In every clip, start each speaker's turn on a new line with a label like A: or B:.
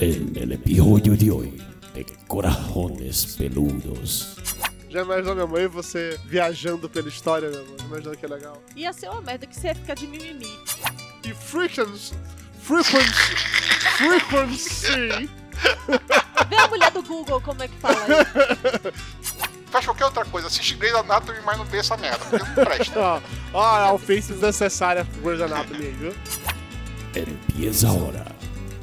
A: en el episodio de hoy de Corajones Peludos.
B: Já imaginou minha mãe e você viajando pela história, meu amor? Imaginou que é legal.
C: Ia ser uma merda que você ia ficar de mimimi.
B: E frequency, frequency, frequency.
C: Vê a mulher do Google como é que fala aí.
D: Faz qualquer outra coisa, assiste Grey's Anatomy, mas não vê essa merda, porque não presta.
B: Ó, ó a ofensa desnecessária pro Grey's Anatomy aí, viu?
A: Empieza ahora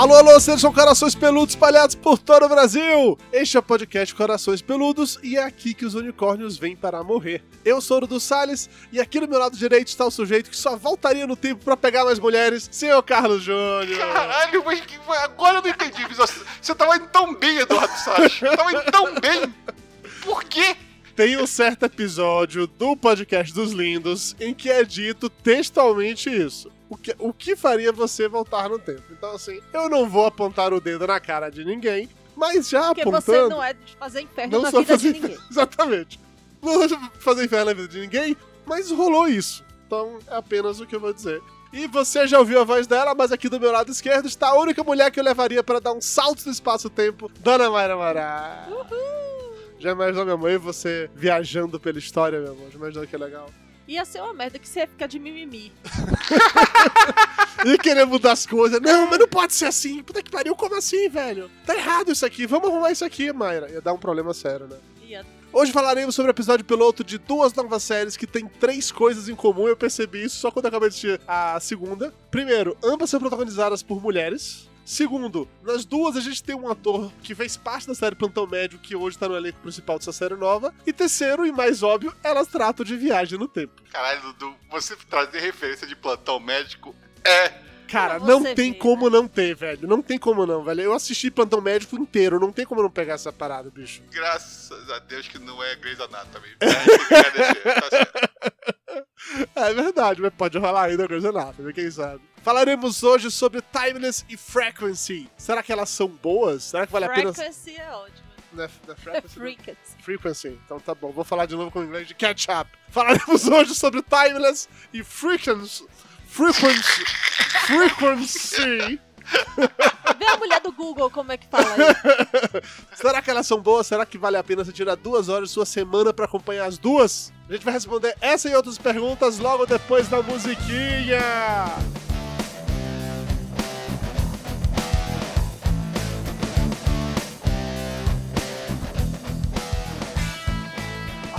B: Alô, alô, sejam corações peludos espalhados por todo o Brasil! Este é o podcast Corações Peludos e é aqui que os unicórnios vêm para morrer. Eu sou o Dudu Salles e aqui no meu lado direito está o sujeito que só voltaria no tempo para pegar mais mulheres, senhor Carlos Júnior.
D: Caralho, mas agora eu não entendi. Você, você tava indo tão bem, Eduardo Salles. Tava indo tão bem. Por quê?
B: Tem um certo episódio do podcast dos Lindos em que é dito textualmente isso. O que, o que faria você voltar no tempo? Então, assim, eu não vou apontar o dedo na cara de ninguém, mas já
C: Porque
B: apontando.
C: você não é de fazer inferno
B: Não
C: na
B: sou
C: vida
B: fazer
C: de ninguém.
B: Exatamente. Não vou fazer inferno na vida de ninguém, mas rolou isso. Então é apenas o que eu vou dizer. E você já ouviu a voz dela, mas aqui do meu lado esquerdo está a única mulher que eu levaria para dar um salto no espaço-tempo, Dona Mayra Mará. Já imaginou minha mãe você viajando pela história, meu amor? Já imaginou que é legal?
C: Ia ser uma merda que você ia ficar de mimimi.
B: E querer mudar as coisas. Não, mas não pode ser assim. Puta que pariu, como assim, velho? Tá errado isso aqui. Vamos arrumar isso aqui, Mayra. Ia dar um problema sério, né?
C: Ia...
B: Hoje falaremos sobre o episódio piloto de duas novas séries que têm três coisas em comum. Eu percebi isso só quando acabei de assistir a segunda. Primeiro, ambas são protagonizadas por mulheres. Segundo, nas duas a gente tem um ator que fez parte da série Plantão Médio, que hoje tá no elenco principal dessa série nova. E terceiro, e mais óbvio, elas tratam de viagem no tempo.
D: Caralho, Dudu, você trazer referência de plantão médico é.
B: Cara, não tem como não ter, velho. Não tem como não, velho. Eu assisti Plantão Médico inteiro, não tem como não pegar essa parada, bicho.
D: Graças a Deus que não é Grey's Anatomy. É, tá certo.
B: É verdade, mas pode rolar ainda Grey's Anatomy, quem sabe. Falaremos hoje sobre Timeless e Frequency. Será que elas são boas? Será que vale a pena...
C: Frequency é ótimo.
B: Não é- não é
C: É
B: frequency, não?
C: frequency.
B: Frequency. Então tá bom, vou falar de novo com o inglês de catch up. Falaremos hoje sobre Timeless e Frequency. Frequency. Frequency.
C: Vê a mulher do Google como é que fala.
B: Será que elas são boas? Será que vale a pena você tirar duas horas de sua semana pra acompanhar as duas? A gente vai responder essa e outras perguntas logo depois da musiquinha.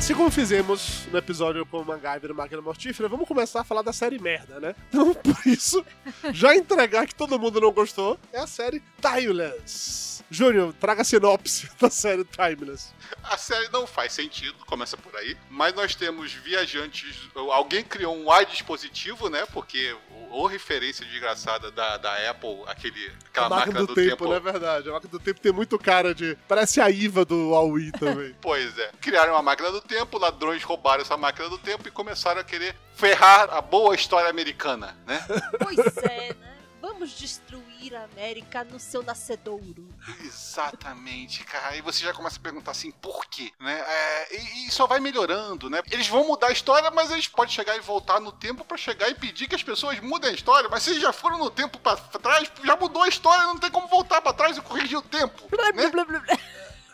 B: Assim como fizemos no episódio com o MacGyver e Máquina Mortífera, vamos começar a falar da série merda, né? Então, por isso, já entregar que todo mundo não gostou, é a série Timeless. Júnior, traga a sinopse da série Timeless.
D: A série não faz sentido, começa por aí. Mas nós temos viajantes. Alguém criou um ai dispositivo, né? Porque ou referência desgraçada da, da Apple, aquele, aquela
B: a máquina, do, tempo, não é verdade? A máquina do tempo tem muito cara de. Parece a IVA do Huawei também.
D: Pois é. Criaram uma máquina do tempo, ladrões roubaram essa máquina do tempo e começaram a querer ferrar a boa história americana, né?
C: Pois é, né? Vamos destruir a América no seu nascedouro.
D: Exatamente, cara. Aí você já começa a perguntar assim, por quê? Né? É, e, e só vai melhorando, né? Eles vão mudar a história, mas eles podem chegar e voltar no tempo pra chegar e pedir que as pessoas mudem a história. Mas se eles já foram no tempo pra trás, já mudou a história, não tem como voltar pra trás e corrigir o tempo.
C: Blá,
D: Né?
C: blá, blá, blá.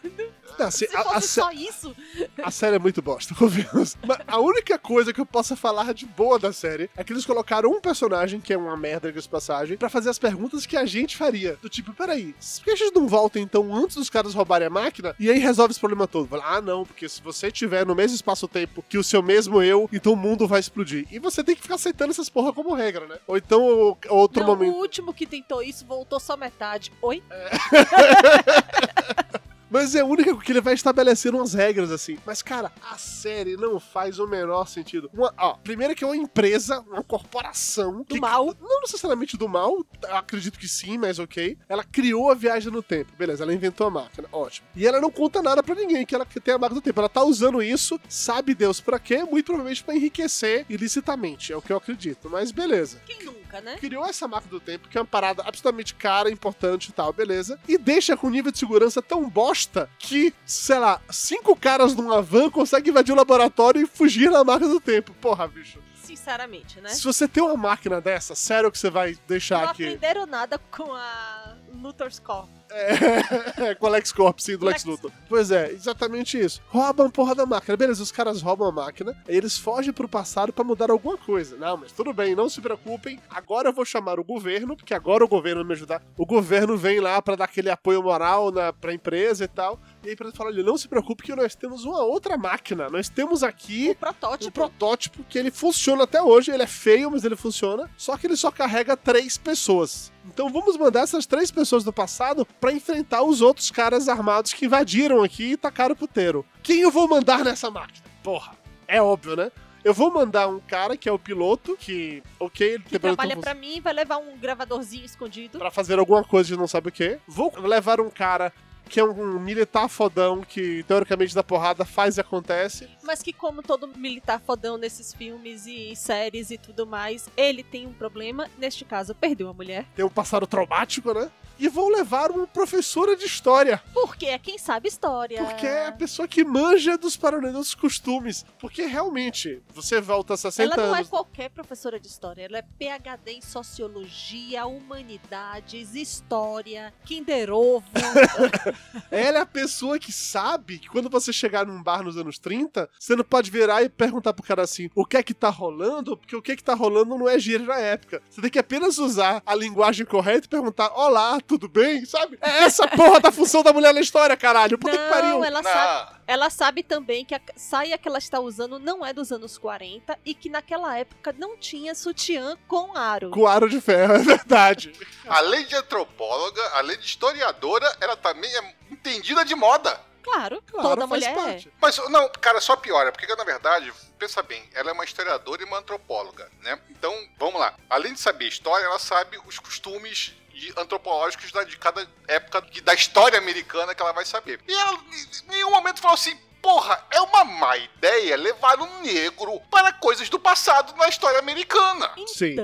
B: Não, assim,
C: Se
B: a, a
C: fosse
B: sé-
C: só isso,
B: a série é muito bosta, convenhamos. Mas a única coisa que eu possa falar de boa da série é que eles colocaram um personagem, que é uma merda de passagem, pra fazer as perguntas que a gente faria. Do tipo, peraí, por que a gente não volta então antes dos caras roubarem a máquina e aí resolve esse problema todo? Fala, ah, não, porque se você tiver no mesmo espaço-tempo que o seu mesmo eu, então o mundo vai explodir. E você tem que ficar aceitando essas porra como regra, né? Ou então, o- outro
C: não, o
B: momento.
C: último que tentou isso voltou só metade. Oi?
B: Mas é a única que ele vai estabelecendo umas regras assim. Mas, cara, a série não faz o menor sentido. Uma, ó, primeiro que é uma empresa, uma corporação.
C: Do
B: que-
C: mal.
B: Não necessariamente do mal, acredito que sim, mas ok. Ela criou a viagem no tempo. Beleza, ela inventou a máquina. Ótimo. E ela não conta nada pra ninguém que ela tem a máquina do tempo. Ela tá usando isso, sabe Deus pra quê? Muito provavelmente pra enriquecer ilicitamente. É o que eu acredito. Mas beleza
C: Quem né?
B: criou essa máquina do tempo, que é uma parada absolutamente cara, importante e tal, beleza. E deixa com nível de segurança tão bosta que, sei lá, cinco caras numa van conseguem invadir o laboratório e fugir na máquina do tempo. Porra, bicho.
C: Sinceramente, né?
B: Se você tem uma máquina dessa, sério que você vai deixar
C: Não
B: aqui?
C: aprenderam nada com a Luthor's Corp.
B: É, com o Lex Corp, sim, do Lex
C: Lex.
B: Luthor. Pois é, exatamente isso. Roubam a porra da máquina. Beleza, os caras roubam a máquina, eles fogem pro passado pra mudar alguma coisa. Não, mas tudo bem, não se preocupem. Agora eu vou chamar o governo, porque agora o governo vai me ajudar. O governo vem lá pra dar aquele apoio moral na, pra empresa e tal. E aí pra falar, olha, não se preocupe que nós temos uma outra máquina. Nós temos aqui
C: O
B: um
C: protótipo.
B: protótipo que ele funciona até hoje. Ele é feio, mas ele funciona. Só que ele só carrega três pessoas. Então vamos mandar essas três pessoas do passado pra enfrentar os outros caras armados que invadiram aqui e tacaram o puteiro. Quem eu vou mandar nessa máquina? Porra, é óbvio, né? Eu vou mandar um cara que é o piloto, que, ok, ele
C: que trabalha pra mim vai levar um gravadorzinho escondido.
B: pra fazer alguma coisa de não sabe o quê. Vou levar um cara que é um militar fodão que, teoricamente, da porrada faz e acontece.
C: Mas que, como todo militar fodão nesses filmes e séries e tudo mais, ele tem um problema. Neste caso, perdeu a mulher.
B: Tem um passado traumático, né? E vou levar uma professora de história.
C: Porque é quem sabe história.
B: Porque é a pessoa que manja dos paranoias dos costumes. Porque realmente, você volta a 60
C: Ela não é
B: anos.
C: qualquer professora de história, ela é PhD em sociologia, humanidades, história, Kinder Ovo.
B: Ela é a pessoa que sabe que quando você chegar num bar nos anos 30, você não pode virar e perguntar pro cara assim: o que é que tá rolando? Porque o que é que tá rolando não é gíria na época. Você tem que apenas usar a linguagem correta e perguntar: olá, tudo bem? Sabe? É essa porra da função da mulher na história, caralho. Puta que pariu.
C: não, ela sabe.
D: Não,
C: Ela sabe também que a saia que ela está usando não é dos anos 40 e que naquela época não tinha sutiã com aro.
B: Com aro de ferro, é verdade.
D: além de antropóloga, além de historiadora, ela também é entendida de moda.
C: Claro,
B: Claro,
C: toda
B: faz
C: mulher é.
B: parte.
D: Mas, não, cara, só piora, porque na verdade, pensa bem, ela é uma historiadora e uma antropóloga, né? Então, vamos lá. Além de saber história, ela sabe os costumes de- antropológicos da- de cada época de- da história americana que ela vai saber. E ela, em nenhum momento, falou assim. Porra, é uma má ideia levar um negro para coisas do passado na história americana.
B: Sim.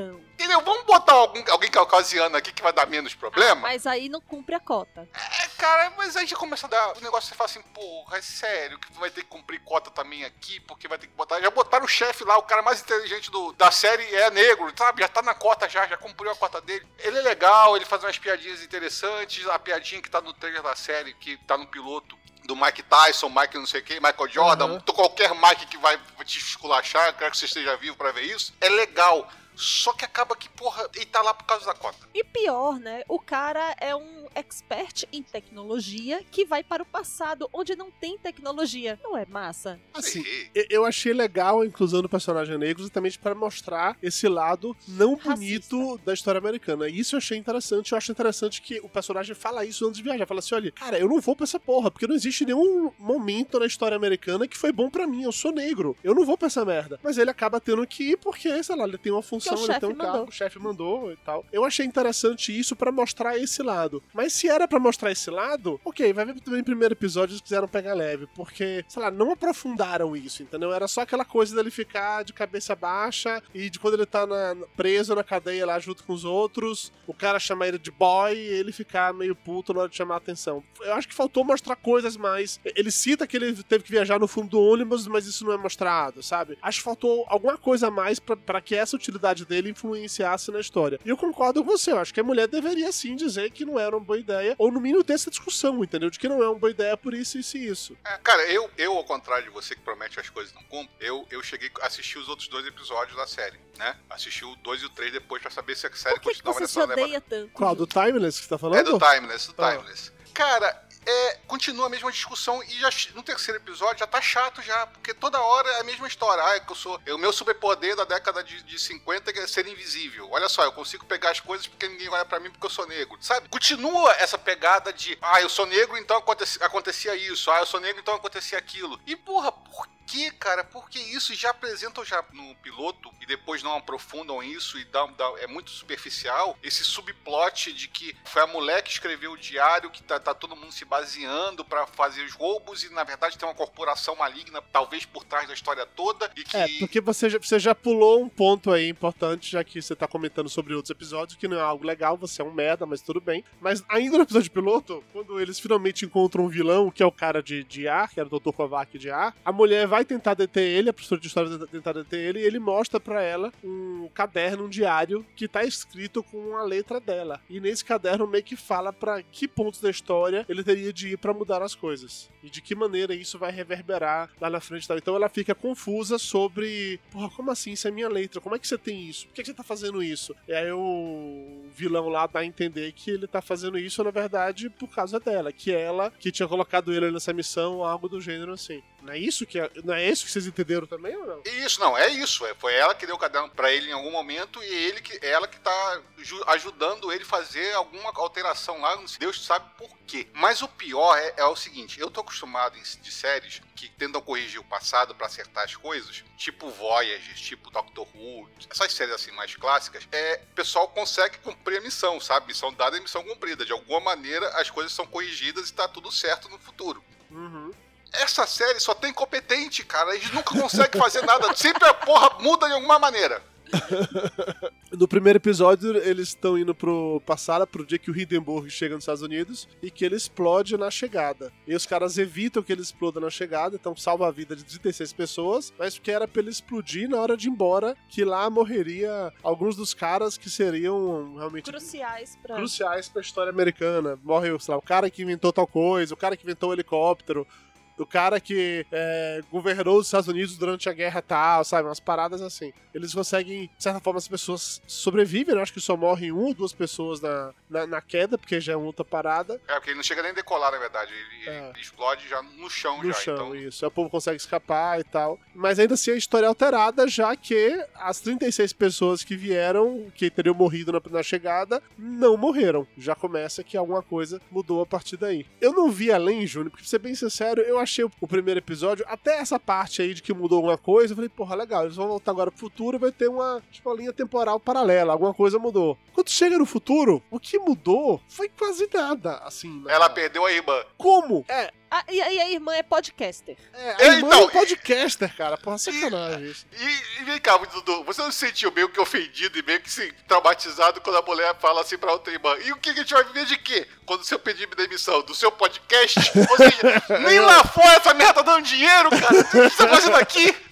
D: Entendeu? Vamos botar algum, alguém caucasiano aqui que vai dar menos problema?
C: Mas aí não cumpre a cota.
D: É, cara, mas aí já começa a dar o negócio, você fala assim, porra, é sério que vai ter que cumprir cota também aqui, porque vai ter que botar. Já botaram o chefe lá, o cara mais inteligente do, da série é negro, sabe? Já tá na cota já, já cumpriu a cota dele. Ele é legal, ele faz umas piadinhas interessantes, a piadinha que tá no trailer da série, que tá no piloto. Do Mike Tyson, Mike não sei quem, Michael Jordan, to- qualquer Mike que vai te esculachar, quero que você esteja vivo pra ver isso. É legal. Só que acaba que, porra, ele tá lá por causa da cota.
C: E pior, né? O cara é um expert em tecnologia que vai para o passado, onde não tem tecnologia. Não é massa?
B: Assim,
D: Sim.
B: eu- achei legal a inclusão do personagem negro exatamente para mostrar esse lado não bonito
C: Racista.
B: da história americana. E isso eu achei interessante. Eu acho interessante que o personagem fala isso antes de viajar. Fala assim: olha, cara, eu não vou pra essa porra, porque não existe nenhum momento na história americana que foi bom pra mim. Eu sou negro. Eu não vou pra essa merda. Mas ele acaba tendo que ir porque, sei lá, ele tem uma função,
C: Porque o
B: ele tem um
C: mandou.
B: o chefe mandou e tal. Eu achei interessante isso pra mostrar esse lado. Mas se era pra mostrar esse lado, ok, vai ver também no primeiro episódio eles quiseram pegar leve, porque, sei lá, não aprofundaram isso, entendeu? Era só aquela coisa dele ficar de cabeça baixa e de quando ele tá na- preso na cadeia lá junto com os outros, o cara chamar ele de boy e ele ficar meio puto na hora de chamar a atenção. Eu acho que faltou mostrar coisas mais. Ele cita que ele teve que viajar no fundo do ônibus, mas isso não é mostrado, sabe? Acho que faltou alguma coisa a mais pra que essa utilidade dele influenciasse na história. E eu concordo com você, eu acho que a mulher deveria sim dizer que não era uma boa ideia, ou no mínimo ter essa discussão, entendeu? De que não é uma boa ideia por isso, isso e isso.
D: É, cara, eu, eu, ao contrário de você que promete as coisas e não cumpre, eu, eu cheguei a assistir os outros dois episódios da série, né? Assisti o 2 e o 3 depois pra saber se a série
C: Por que, que
D: continuava
C: você se
D: nessa leva.
C: odeia tanto?
B: Qual? Do Timeless que você tá falando?
D: É do Timeless, do
B: Ah.
D: Timeless. Cara, é, continua a mesma discussão e já no terceiro episódio já tá chato já, porque toda hora é a mesma história. Ah, é eu sou. O meu superpoder da década de, de 50 é ser invisível. Olha só, eu consigo pegar as coisas porque ninguém olha para mim porque eu sou negro. Sabe? Continua essa pegada de ah, eu sou negro, então acontecia, acontecia isso. Ah, eu sou negro, então acontecia aquilo. E porra, por que, cara? Porque isso já apresentam já no piloto e depois não aprofundam isso e dá, dá, é muito superficial. Esse subplot de que foi a mulher que escreveu o diário, que tá, tá todo mundo se baseando para fazer os roubos e na verdade tem uma corporação maligna, talvez por trás da história toda. E que...
B: É, porque você já, você já pulou um ponto aí importante, já que você tá comentando sobre outros episódios, que não é algo legal, você é um merda, mas tudo bem. Mas ainda no episódio piloto, quando eles finalmente encontram um vilão, que é o cara de, de ar, que era o Dr. Kovac de ar, a mulher vai tentar deter ele, a professora de história vai tentar deter ele, e ele mostra para ela um caderno, um diário, que tá escrito com a letra dela. E nesse caderno meio que fala para que pontos da história ele teria de ir para mudar as coisas. E de que maneira isso vai reverberar lá na frente. Tá? Então ela fica confusa sobre, porra, como assim? Isso é minha letra, como é que você tem isso? Por que, que você tá fazendo isso? E aí o vilão lá dá a entender que ele tá fazendo isso, na verdade, por causa dela, que ela que tinha colocado ele nessa missão, algo do gênero assim. Não é isso que, é, não é isso que vocês entenderam também ou não?
D: Isso, não, é isso. É, foi ela que deu o caderno para ele em algum momento e ele que, ela que tá ajudando ele fazer alguma alteração lá, Deus sabe por quê. Mas o pior é, é o seguinte: eu tô acostumado em, de séries que tentam corrigir o passado para acertar as coisas, tipo Voyager, tipo Doctor Who, essas séries assim mais clássicas, é, o pessoal consegue cumprir a missão, sabe? Missão dada e missão cumprida. De alguma maneira as coisas são corrigidas e tá tudo certo no futuro.
B: Uhum.
D: Essa série só tem competente, cara. Eles nunca conseguem fazer nada. Sempre a porra muda de alguma maneira.
B: No primeiro episódio, eles estão indo pro passado, pro dia que o Hindenburg chega nos Estados Unidos e que ele explode na chegada. E os caras evitam que ele exploda na chegada, então salva a vida de 36 pessoas, mas porque era pra ele explodir na hora de ir embora, que lá morreria alguns dos caras que seriam realmente
C: Cruciais pra.
B: cruciais pra história americana. Morre, sei lá, o cara que inventou tal coisa, o cara que inventou o helicóptero, do cara que é, governou os Estados Unidos durante a guerra tal, sabe? Umas paradas assim. Eles conseguem, de certa forma, as pessoas sobrevivem, né? Acho que só morrem uma ou duas pessoas na, na, na, queda, porque já é outra parada.
D: É, porque ele não chega nem a decolar, na verdade. Ele, é. ele explode já no chão
B: no
D: já.
B: chão,
D: então...
B: isso. O povo consegue escapar e tal. Mas ainda assim a história é alterada, já que as 36 pessoas que vieram, que teriam morrido na, na chegada, não morreram. Já começa que alguma coisa mudou a partir daí. Eu não vi além, Júnior, porque pra ser bem sincero, eu achei o primeiro episódio, até essa parte aí de que mudou alguma coisa, eu falei, porra, legal, eles vão voltar agora pro futuro, vai ter uma, tipo, uma linha temporal paralela, alguma coisa mudou. Quando chega no futuro, o que mudou foi quase nada, assim.
D: Né? Ela perdeu a irmã.
B: Como? É,
C: ah, e, e, a irmã é podcaster.
B: É, a é, irmã então, é podcaster, cara. Porra, sacanagem isso.
D: E, e, vem cá, Dudu, você não se sentiu meio que ofendido e meio que se traumatizado quando a mulher fala assim pra outra irmã? E o que a gente vai viver de quê? Quando seu pedir demissão? Do seu podcast? Ou seja, nem lá fora essa merda dando dinheiro, cara. O que você tá fazendo aqui?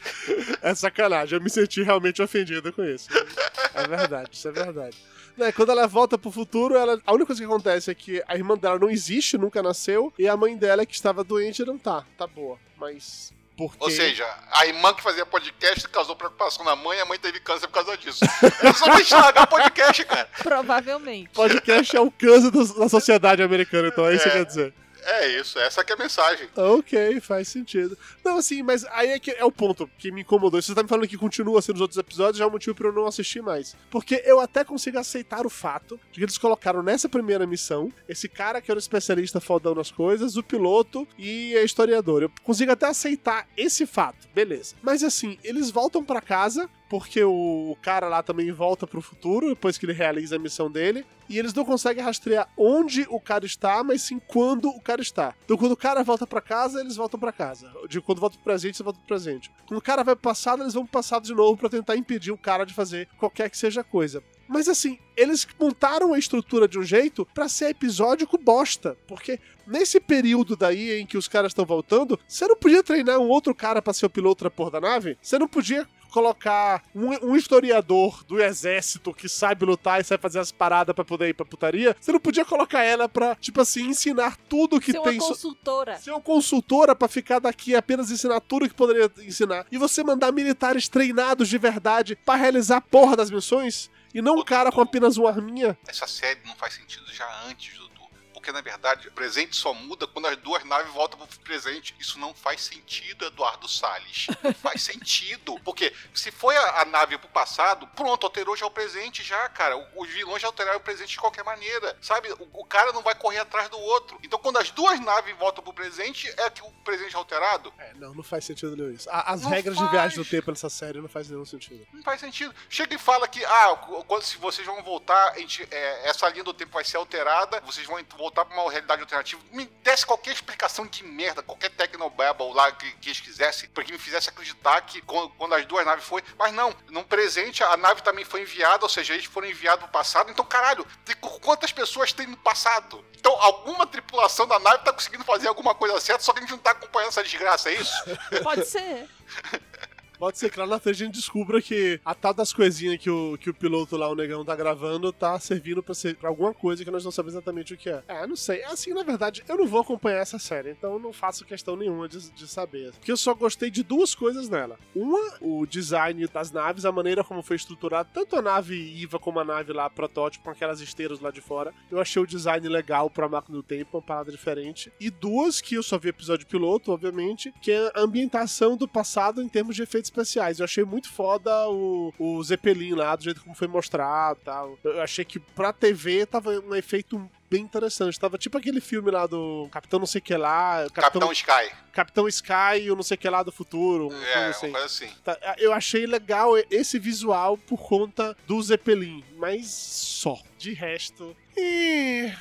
B: É sacanagem. Eu me senti realmente ofendido com isso. É verdade, isso é verdade. Né, quando ela volta pro futuro, ela, a única coisa que acontece é que a irmã dela não existe, nunca nasceu, e a mãe dela, que estava doente, não tá. Tá boa. Mas porque...
D: Ou seja, a irmã que fazia podcast causou preocupação na mãe e a mãe teve câncer por causa disso. É só estragar podcast, cara.
C: Provavelmente.
B: Podcast é o câncer da sociedade americana, então é isso que quer dizer.
D: É isso, essa que é a mensagem.
B: Ok, faz sentido. Não, assim, mas aí é, que é o ponto que me incomodou. Você tá me falando que continua assim nos outros episódios, já é um motivo pra eu não assistir mais. Porque eu até consigo aceitar o fato de que eles colocaram nessa primeira missão esse cara que era o especialista fodão nas coisas, o piloto e a historiadora. Eu consigo até aceitar esse fato, beleza. Mas assim, eles voltam para casa porque o cara lá também volta pro futuro depois que ele realiza a missão dele. E eles não conseguem rastrear onde o cara está, mas sim quando o cara está. Então, quando o cara volta para casa, eles voltam para casa. De quando volta pro presente, eles voltam pro presente. Quando o cara vai pro passado, eles vão pro passado de novo para tentar impedir o cara de fazer qualquer que seja coisa. Mas assim, eles montaram a estrutura de um jeito para ser episódico bosta. Porque nesse período daí em que os caras estão voltando, você não podia treinar um outro cara para ser o piloto da porra da nave? Você não podia colocar um, um, historiador do exército que sabe lutar e sabe fazer as paradas para poder ir pra putaria, você não podia colocar ela pra, tipo assim, ensinar tudo que
C: ser
B: tem.
C: Ser uma consultora.
B: Ser uma consultora pra ficar daqui e apenas ensinar tudo que poderia ensinar. E você mandar militares treinados de verdade para realizar a porra das missões? E não um cara com apenas uma arminha?
D: Essa série não faz sentido já antes do porque na verdade o presente só muda quando as duas naves voltam pro presente. Isso não faz sentido, Eduardo Salles. Não faz sentido. Porque se foi a, a nave pro passado, pronto, alterou já o presente já, cara. O- Os vilões já alteraram o presente de qualquer maneira, sabe? O, o cara não vai correr atrás do outro. Então quando as duas naves voltam pro presente, é que o presente é alterado.
B: É, não, não faz sentido nenhum isso. A- As
D: Não
B: regras
D: faz.
B: de viagem no tempo nessa série não faz nenhum sentido.
D: Não faz sentido. Chega e fala que, ah, quando se vocês vão voltar, a gente, é, essa linha do tempo vai ser alterada, vocês vão ent- voltar pra uma realidade alternativa. Me desse qualquer explicação de merda, qualquer Technobabble lá que, que eles quisessem, pra que me fizesse acreditar que quando, quando as duas naves foi. Mas não, no presente a nave também foi enviada, ou seja, eles foram enviados pro passado. Então, caralho, quantas pessoas tem no passado? Então, alguma tripulação da nave tá conseguindo fazer alguma coisa certa, só que a gente não tá acompanhando essa desgraça, é isso?
C: Pode ser.
B: Pode ser que lá na frente a gente descubra que a tal das coisinhas que o, que o piloto lá, o negão, tá gravando, tá servindo pra, ser, pra alguma coisa que nós não sabemos exatamente o que é. É, não sei. Assim, na verdade, eu não vou acompanhar essa série, então não faço questão nenhuma de, de saber. Porque eu só gostei de duas coisas nela. Uma, o design das naves, a maneira como foi estruturada, tanto a nave IVA como a nave lá, protótipo, com aquelas esteiras lá de fora. Eu achei o design legal pra máquina do tempo, uma parada diferente. E duas, que eu só vi episódio piloto, obviamente, que é a ambientação do passado em termos de efeitos especiais. Eu achei muito foda o, o Zeppelin lá, do jeito como foi mostrado e tal. Eu achei que pra TV tava um efeito bem interessante. Tava tipo aquele filme lá do Capitão não sei que lá, Capitão,
D: Capitão Sky.
B: Capitão Sky e o não sei que lá do futuro. um
D: É,
B: filme
D: uma
B: assim.
D: coisa assim.
B: Tá, Eu achei legal esse visual por conta do Zeppelin, mas só. De resto. eh,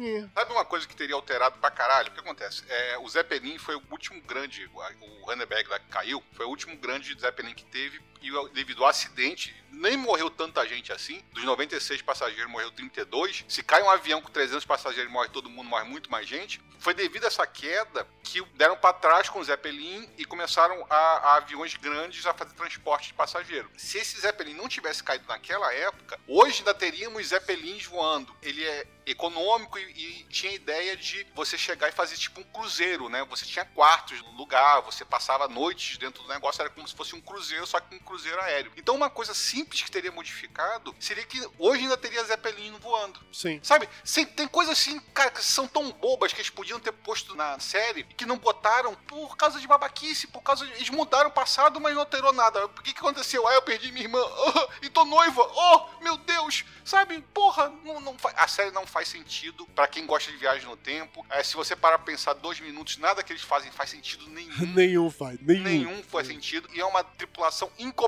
B: eh.
D: Sabe uma coisa que teria alterado pra caralho? O que acontece? É, o Zeppelin foi o último grande, o Hanneberg lá que caiu, foi o último grande Zeppelin que teve, e devido ao acidente, nem morreu tanta gente assim. Dos 96 passageiros, morreu 32. Se cai um avião com 300 passageiros, morre todo mundo, morre muito mais gente. Foi devido a essa queda que deram pra trás com o Zeppelin e começaram a, a aviões grandes a fazer transporte de passageiro. Se esse Zeppelin não tivesse caído naquela época, hoje ainda teríamos Zeppelins voando. Ele é econômico e, e tinha a ideia de você chegar e fazer tipo um cruzeiro, né? Você tinha quartos no lugar, você passava noites dentro do negócio, era como se fosse um cruzeiro, só que um cruzeiro aéreo. Então uma coisa simples que teria modificado seria que hoje ainda teria Zeppelin voando.
B: Sim.
D: Sabe? Sem- tem coisas assim, cara, que são tão bobas que eles podiam ter posto na série e que não botaram por causa de babaquice, por causa de. Eles mudaram o passado, mas não alterou nada. O que, que aconteceu? Ah, eu perdi minha irmã. Ah, e tô noiva. Oh, meu Deus. Sabe? Porra, não, não fa- a série não faz sentido pra quem gosta de viagem no tempo. É, se você parar pra pensar dois minutos, nada que eles fazem faz sentido nenhum.
B: Nenhum faz. Nenhum.
D: Nenhum faz sentido. E é uma tripulação incompetente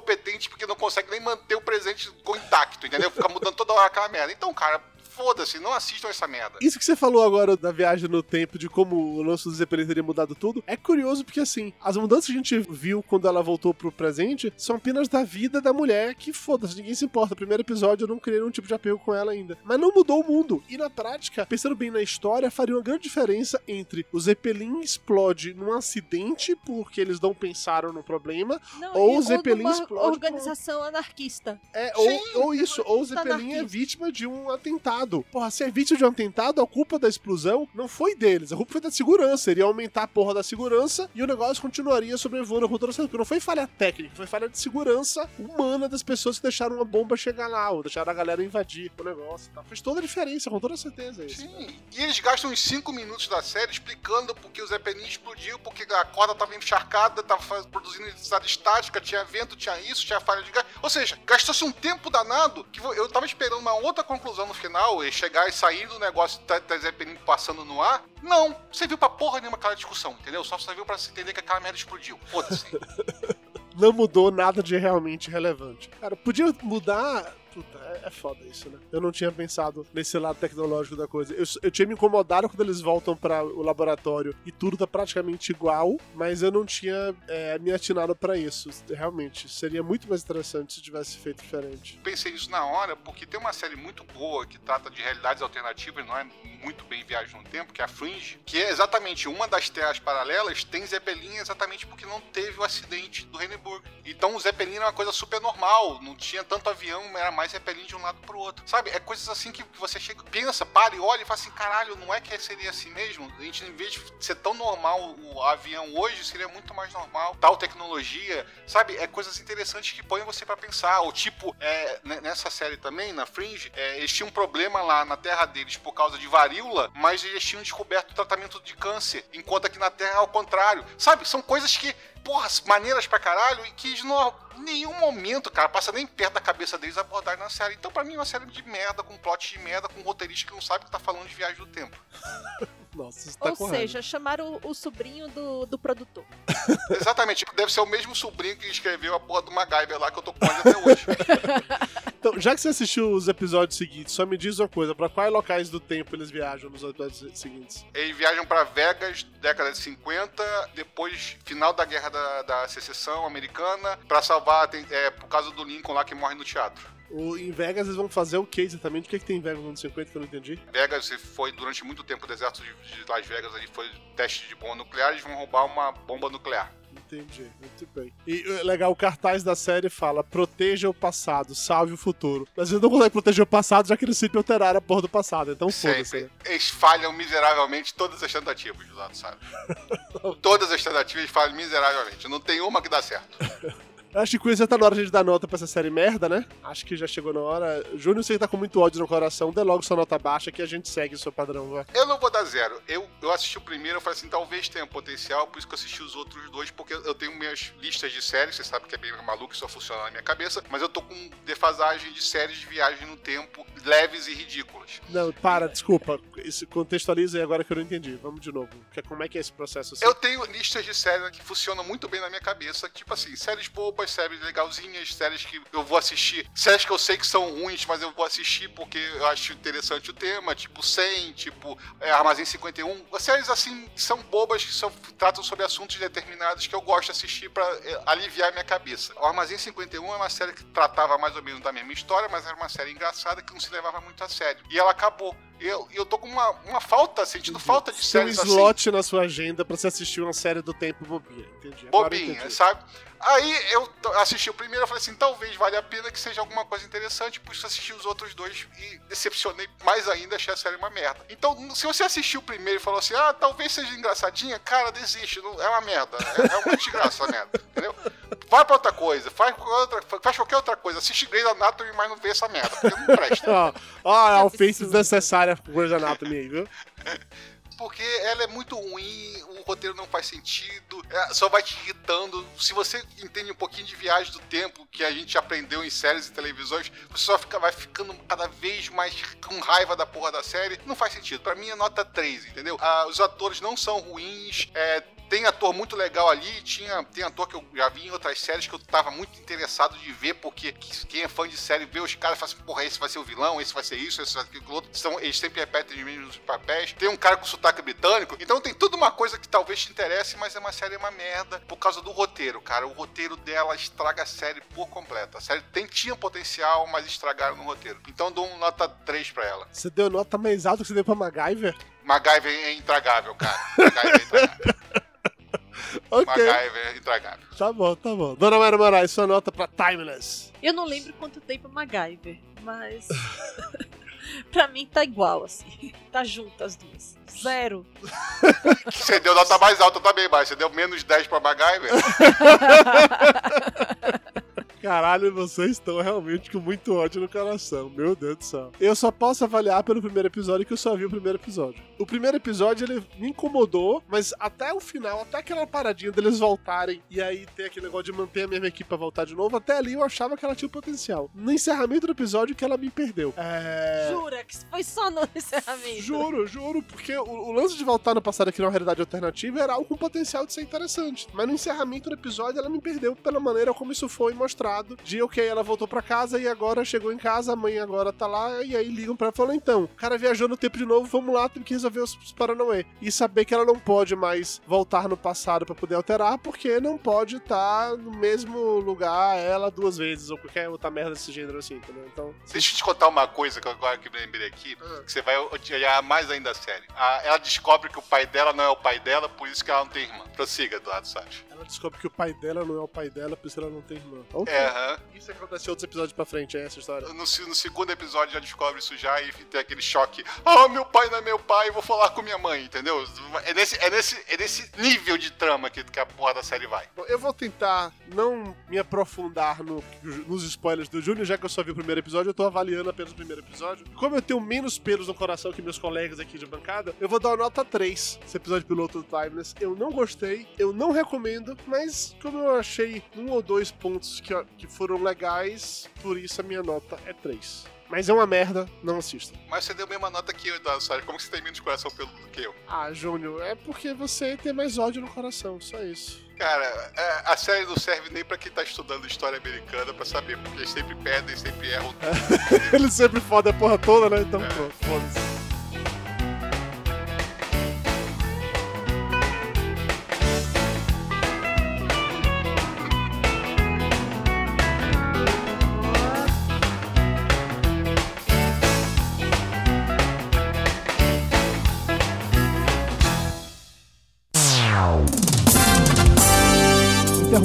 D: porque não consegue nem manter o presente intacto, entendeu? Fica mudando toda hora aquela merda. Então, cara, foda-se, não assistam essa merda.
B: Isso que você falou agora da viagem no tempo, de como o lance do Zeppelin teria mudado tudo, é curioso porque, assim, as mudanças que a gente viu quando ela voltou pro presente são apenas da vida da mulher, que foda-se, ninguém se importa. No primeiro episódio eu não criei nenhum tipo de apego com ela ainda. Mas não mudou o mundo. E na prática, pensando bem na história, faria uma grande diferença entre o Zeppelin explode num acidente porque eles não pensaram no problema,
C: Não,
B: Ou
C: e-
B: o Zeppelin
C: numa
B: explode
C: organização anarquista.
B: é,
D: Sim,
B: ou, ou isso, ou o Zeppelin é
C: anarquista.
B: vítima de um atentado. Porra, se é vítima de um atentado, a culpa da explosão não foi deles, a culpa foi da segurança. Iria aumentar a porra da segurança e o negócio continuaria sobrevoando toda certeza. Porque não foi falha técnica, foi falha de segurança humana das pessoas que deixaram uma bomba chegar lá, ou deixaram a galera invadir o negócio. e. Fez toda a diferença, com toda certeza. Isso.
D: Sim. E eles gastam uns 5 minutos da série explicando porque o Zeppelin explodiu, porque a corda tava encharcada, tava produzindo eletricidade estática, tinha vento, tinha isso, tinha falha de gás. Ou seja, gastou-se um tempo danado que eu tava esperando uma outra conclusão no final, e chegar e sair do negócio da da Zeppelin passando no ar. Não, você viu pra porra nenhuma aquela discussão, entendeu? Só serviu pra se entender que aquela merda explodiu. Foda-se.
B: Não mudou nada de realmente relevante. Cara, podia mudar. Puta, é, é foda isso, né? Eu não tinha pensado nesse lado tecnológico da coisa. Eu, eu tinha me incomodado quando eles voltam para o laboratório e tudo tá praticamente igual, mas eu não tinha é, me atinado pra isso. Realmente, seria muito mais interessante se tivesse feito diferente.
D: pensei nisso na hora porque tem uma série muito boa que trata de realidades alternativas, não é muito bem viagem no tempo, que é a Fringe, que é exatamente uma das terras paralelas tem Zeppelin exatamente porque não teve o acidente do Hindenburg. Então o Zeppelin era uma coisa super normal, não tinha tanto avião, era mais Zeppelin de um lado pro outro. Sabe? É coisas assim que você chega, pensa, para e olha e fala assim, caralho, não é que seria assim mesmo? A gente, em vez de ser tão normal o avião hoje, seria muito mais normal. Tal tecnologia, sabe? É coisas interessantes que põem você pra pensar. Ou tipo, é, ne- nessa série também, na Fringe, é, eles tinham um problema lá na terra deles por causa de varíola, mas eles tinham descoberto o tratamento de câncer, enquanto aqui na Terra é ao contrário. Sabe? São coisas que, porra, maneiras pra caralho e que não, em nenhum momento, cara, passa nem perto da cabeça deles abordar na série. Então, pra mim, é uma série de merda, com plot de merda, com roteirista que não sabe que tá falando de viagem do tempo.
B: Nossa, isso tá
C: Ou
B: correto.
C: seja, chamaram o, o sobrinho do, do produtor.
D: Exatamente, deve ser o mesmo sobrinho que escreveu a porra do MacGyver lá que eu tô com até hoje.
B: Então, já que você assistiu os episódios seguintes, só me diz uma coisa: pra quais locais do tempo eles viajam nos episódios seguintes?
D: Eles viajam pra Vegas, década de 50, depois, final da guerra da, da secessão americana, pra salvar, tem- é, por causa do Lincoln lá que morre no teatro.
B: O, em Vegas eles vão fazer o que exatamente? O que, é que tem em Vegas nos anos 50 que eu não entendi?
D: Vegas foi durante muito tempo o deserto de, de Las Vegas ali foi teste de bomba nuclear, eles vão roubar uma bomba nuclear.
B: Entendi, muito bem. E é, legal, o cartaz da série fala: proteja o passado, salve o futuro. Mas eles não conseguem proteger o passado, já que eles sempre alteraram a porra do passado. Então foda-se. Né?
D: Eles falham miseravelmente todas as tentativas, Josado, sabe? todas as tentativas falham miseravelmente. Não tem uma que dá certo.
B: Acho que com isso já tá na hora de a gente dar nota pra essa série merda, né? Acho que já chegou na hora. Júnior, você tá com muito ódio no coração, dê logo sua nota baixa que a gente segue o seu padrão, vai.
D: Eu não vou dar zero. Eu, eu assisti o primeiro, eu falei assim, talvez tenha potencial, por isso que eu assisti os outros dois, porque eu tenho minhas listas de séries, você sabe que é bem maluco, só funciona na minha cabeça, mas eu tô com defasagem de séries de viagem no tempo, leves e ridículas.
B: Não, para, desculpa. Isso, contextualiza aí agora que eu não entendi. Vamos de novo. Que- Como é que é esse processo assim?
D: Eu tenho listas de séries que funcionam muito bem na minha cabeça, tipo assim, séries bobas, séries legalzinhas, séries que eu vou assistir, séries que eu sei que são ruins, mas eu vou assistir porque eu acho interessante o tema, tipo 100, tipo é, Armazém 51, séries assim são bobas, que são, tratam sobre assuntos determinados que eu gosto de assistir pra é, aliviar minha cabeça. O Armazém 51 é uma série que tratava mais ou menos da mesma história, mas era uma série engraçada que não se levava muito a sério. E ela acabou. Eu, eu tô com uma, uma falta, sentindo falta de
B: Tem um
D: séries assim.
B: slot na sua agenda pra você assistir uma série do tempo bobinha. Entendi.
D: Bobinha,
B: entendi.
D: sabe? Aí eu assisti o primeiro e falei assim, talvez valha a pena que seja alguma coisa interessante, por isso assisti os outros dois e decepcionei mais ainda, achei a série uma merda. Então, se você assistiu o primeiro e falou assim, ah, talvez seja engraçadinha, cara, desiste, não, é uma merda, é, é uma desgraça a merda, entendeu? Vai pra outra coisa, faz, qualquer outra, faz qualquer outra coisa, assiste Grey's Anatomy, mas não vê essa merda, porque não presta.
B: Ó, ó, a ofensa desnecessária com Grey's Anatomy aí, viu?
D: Porque ela é muito ruim, o roteiro não faz sentido, é, só vai te irritando. Se você entende um pouquinho de viagem do tempo que a gente aprendeu em séries e televisões, você só fica, vai ficando cada vez mais com raiva da porra da série. Não faz sentido. Pra mim é nota 3, entendeu? Ah, os atores não são ruins, é, tem ator muito legal ali, tinha, tem ator que eu já vi em outras séries que eu tava muito interessado de ver, porque quem é fã de série vê os caras e fala assim, porra, esse vai ser o vilão, esse vai ser isso, esse vai ser aquilo outro. São, eles sempre repetem os mesmos papéis. Tem um cara com sotaque britânico, então tem tudo uma coisa que talvez te interesse, mas é uma série uma merda por causa do roteiro, cara. O roteiro dela estraga a série por completo. A série tem, tinha potencial, mas estragaram no roteiro. Então eu dou um nota 3 pra ela.
B: Você deu nota mais alta que você deu pra MacGyver?
D: MacGyver é intragável, cara. MacGyver é intragável.
B: Ok,
D: MacGyver é intragável.
B: tá bom, tá bom. Dona Mara Moraes, sua nota pra Timeless.
C: Eu não lembro quanto tem pra MacGyver, mas. pra mim tá igual, assim. Tá junto as duas. Zero.
D: Você deu nota mais alta também, mas você deu menos 10 pra MacGyver.
B: Caralho, vocês estão realmente com muito ódio no coração. Meu Deus do céu. Eu só posso avaliar pelo primeiro episódio que eu só vi o primeiro episódio. O primeiro episódio, ele me incomodou, mas até o final, até aquela paradinha deles voltarem e aí ter aquele negócio de manter a mesma equipe pra voltar de novo, até ali eu achava que ela tinha potencial. No encerramento do episódio que ela me perdeu. É...
C: Jura que foi só no encerramento.
B: Juro, juro, porque o, o lance de voltar no passado aqui numa realidade alternativa era algo com potencial de ser interessante. Mas no encerramento do episódio ela me perdeu pela maneira como isso foi mostrado. De ok, ela voltou pra casa e agora chegou em casa, a mãe agora tá lá, e aí ligam pra ela e falam: então, o cara viajou no tempo de novo, vamos lá, tem que resolver os, os Paranauê. E saber que ela não pode mais voltar no passado pra poder alterar, porque não pode estar no mesmo lugar ela duas vezes, ou qualquer outra merda desse gênero assim, entendeu? Então.
D: Deixa eu te contar uma coisa que eu agora que me lembrei aqui,
B: Ah.
D: que você vai odiar mais ainda a série. A- ela descobre que o pai dela não é o pai dela, por isso que ela não tem irmã. Prossiga, Eduardo Salles.
B: Ela descobre que o pai dela não é o pai dela, por isso ela não tem irmã. Ok.
D: É, aham.
B: Isso acontece em outros episódios pra frente, é essa história.
D: No, no segundo episódio já descobre isso já e tem aquele choque. Ah, meu pai não é meu pai, vou falar com minha mãe, entendeu? É nesse, é nesse, é nesse nível de trama que, que a porra da série vai.
B: Bom, eu vou tentar não me aprofundar no- nos spoilers do Júnior, já que eu só vi o primeiro episódio, eu tô avaliando apenas o primeiro episódio. Como eu tenho menos pelos no coração que meus colegas aqui de bancada, eu vou dar uma nota 3 esse episódio piloto do Timeless. Eu não gostei, eu não recomendo, mas como eu achei um ou dois pontos que, que foram legais, por isso a minha nota é 3. Mas é uma merda, não assista.
D: Mas você deu a mesma nota que eu, da série. Como que você tem menos coração pelo do que eu?
B: Ah, Júnior, é porque você tem mais ódio no coração, só isso.
D: Cara, é, a série não serve nem pra quem tá estudando história americana pra saber, porque eles sempre perdem, sempre erram.
B: Ele sempre foda a porra toda, né? Então pronto, foda-se.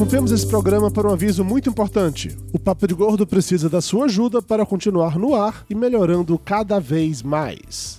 B: Interrompemos esse programa para um aviso muito importante. O Papo de Gordo precisa da sua ajuda para continuar no ar e melhorando cada vez mais.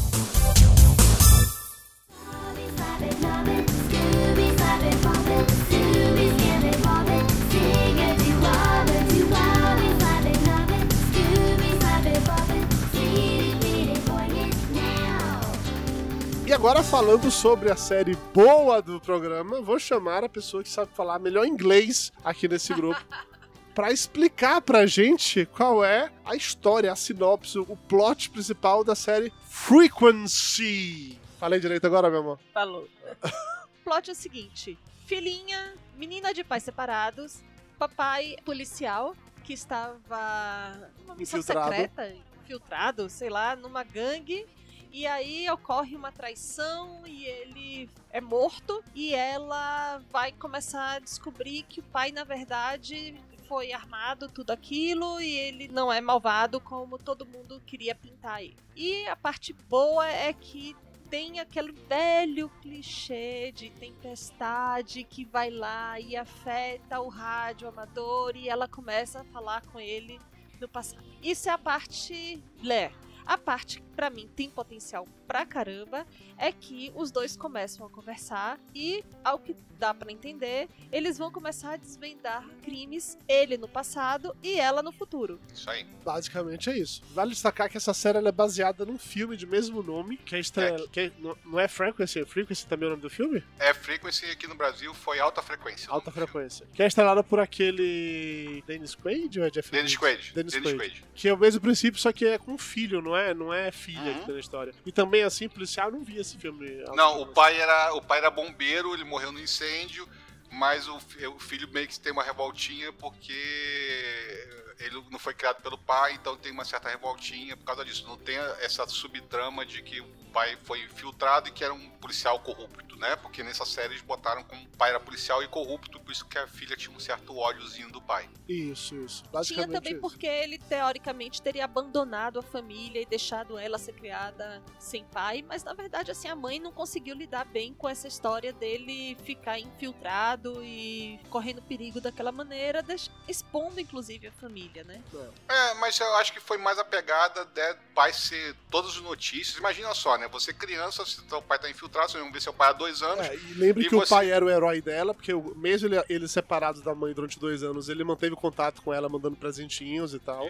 B: Agora falando sobre a série boa do programa, vou chamar a pessoa que sabe falar melhor inglês aqui nesse grupo para explicar pra gente qual é a história, a sinopse, o plot principal da série Frequency. Falei direito agora, meu amor?
C: Falou. o plot é o seguinte: filhinha, menina de pais separados, papai policial que estava numa missão
B: Infiltrado.
C: secreta, infiltrado, sei lá, numa gangue. E aí ocorre uma traição e ele é morto e ela vai começar a descobrir que o pai, na verdade, foi armado, tudo aquilo, e ele não é malvado como todo mundo queria pintar ele. E a parte boa é que tem aquele velho clichê de tempestade que vai lá e afeta o rádio amador e ela começa a falar com ele no passado. Isso é a parte lé. A parte que pra mim tem potencial pra caramba é que os dois começam a conversar e, ao que dá pra entender, eles vão começar a desvendar crimes, ele no passado e ela no futuro.
D: Isso aí.
B: Basicamente é isso. Vale destacar que essa série ela é baseada num filme de mesmo nome, que é, estre... que é- não- é Frequency, é Frequency também é o nome do filme?
D: É, Frequency aqui no Brasil foi alta frequência.
B: Alta Frequência. Que é estrelada por aquele Dennis Quaid ou é Jeff
D: Dennis? Quaid.
B: Dennis,
D: Dennis
B: Quaid.
D: Quaid.
B: Que é o mesmo princípio, só que é com filho, não é? Não é filha
D: Uhum.
B: que tem na história. E também, assim, policial, eu não vi esse filme.
D: Não, o pai era o pai era bombeiro, ele morreu no incêndio, mas o, o filho meio que tem uma revoltinha porque ele não foi criado pelo pai, então tem uma certa revoltinha por causa disso. Não tem essa subtrama de que o pai foi infiltrado e que era um policial corrupto, né? Porque nessa série eles botaram como o pai era policial e corrupto, por isso que a filha tinha um certo ódiozinho do pai.
B: Isso, isso.
C: Tinha
B: Basicamente
C: também
B: isso.
C: porque ele, teoricamente, teria abandonado a família e deixado ela ser criada sem pai, mas na verdade, assim, a mãe não conseguiu lidar bem com essa história dele ficar infiltrado e correndo perigo daquela maneira, expondo, inclusive, a família, né?
D: É, mas eu acho que foi mais a pegada de pai ser todas as notícias. Imagina só, né? Você criança, se teu pai tá infiltrado, você não vê seu pai há dois anos.
B: É, e lembre
D: E
B: que
D: você-
B: o pai era o herói dela, porque mesmo ele, ele separado da mãe durante dois anos, ele manteve contato com ela, mandando presentinhos e tal.